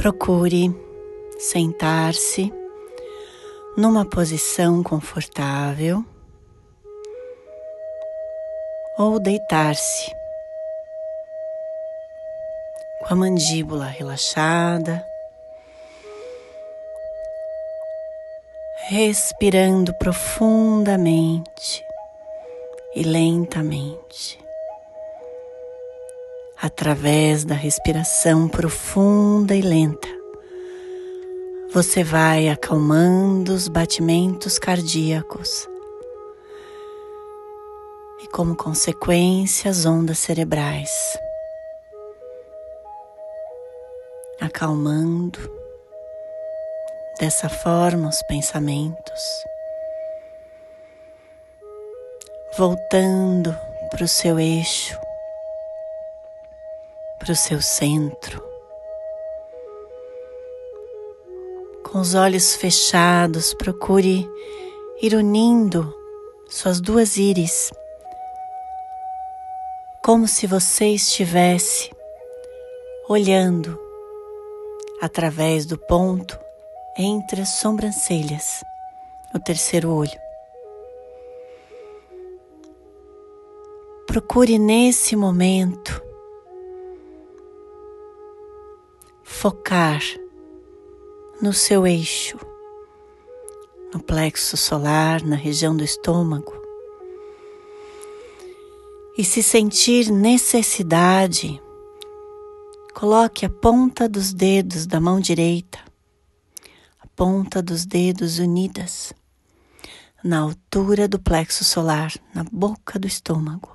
Procure sentar-se numa posição confortável ou deitar-se com a mandíbula relaxada, respirando profundamente e lentamente. Através da respiração profunda e lenta, você vai acalmando os batimentos cardíacos e, como consequência, as ondas cerebrais, acalmando dessa forma os pensamentos, voltando para o seu eixo, o seu centro. Com os olhos fechados, procure ir unindo suas duas íris, como se você estivesse olhando através do ponto entre as sobrancelhas, o terceiro olho. Procure nesse momento focar no seu eixo, no plexo solar, na região do estômago. E se sentir necessidade, coloque a ponta dos dedos da mão direita, a ponta dos dedos unidas, na altura do plexo solar, na boca do estômago.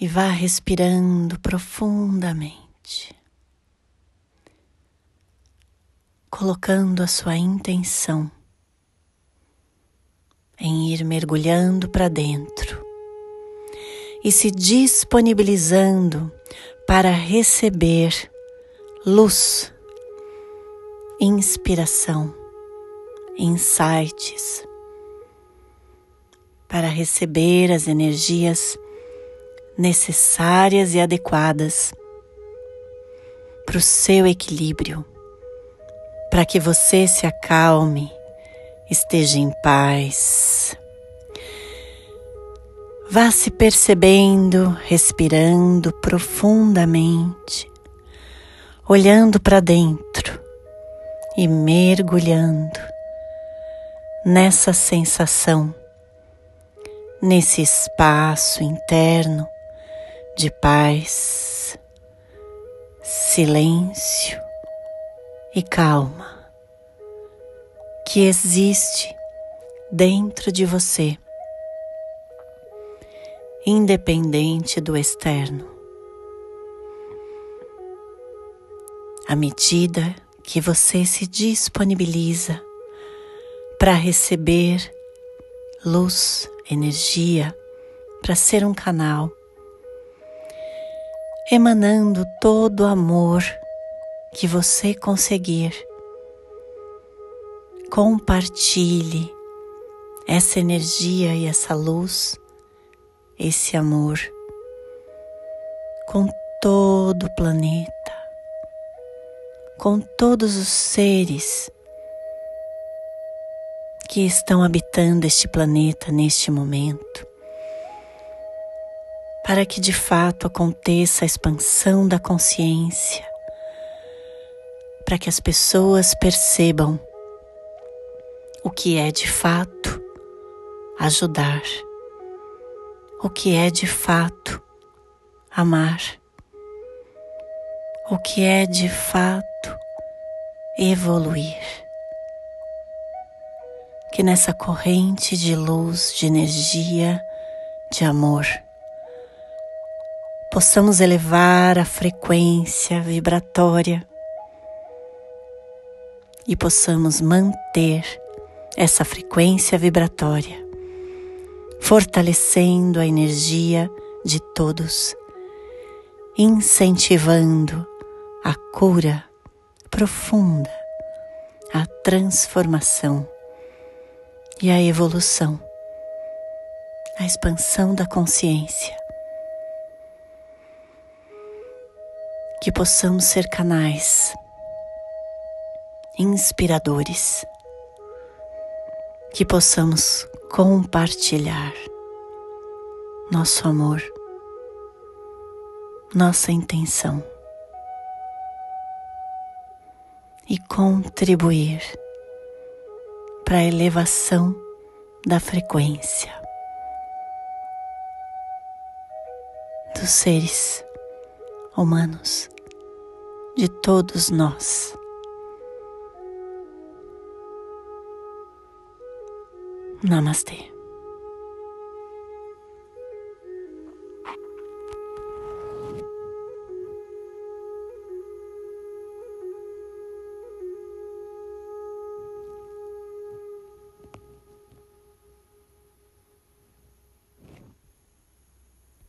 E vá respirando profundamente. Colocando a sua intenção em ir mergulhando para dentro e se disponibilizando para receber luz, inspiração, insights, para receber as energias necessárias e adequadas para o seu equilíbrio para que você se acalme, esteja em paz. Vá se percebendo, respirando profundamente, olhando para dentro e mergulhando nessa sensação, nesse espaço interno de paz, silêncio e calma que existe dentro de você, independente do externo. À medida que você se disponibiliza para receber luz, energia, para ser um canal, emanando todo o amor que você conseguir. Compartilhe essa energia e essa luz, esse amor com todo o planeta, com todos os seres que estão habitando este planeta neste momento, para que de fato aconteça a expansão da consciência para que as pessoas percebam o que é de fato ajudar, o que é de fato amar, o que é de fato evoluir. Que nessa corrente de luz, de energia, de amor, possamos elevar a frequência vibratória e possamos manter essa frequência vibratória, fortalecendo a energia de todos, incentivando a cura profunda, a transformação e a evolução, a expansão da consciência. Que possamos ser canais inspiradores, que possamos compartilhar nosso amor, nossa intenção e contribuir para a elevação da frequência dos seres humanos, de todos nós. Namastê.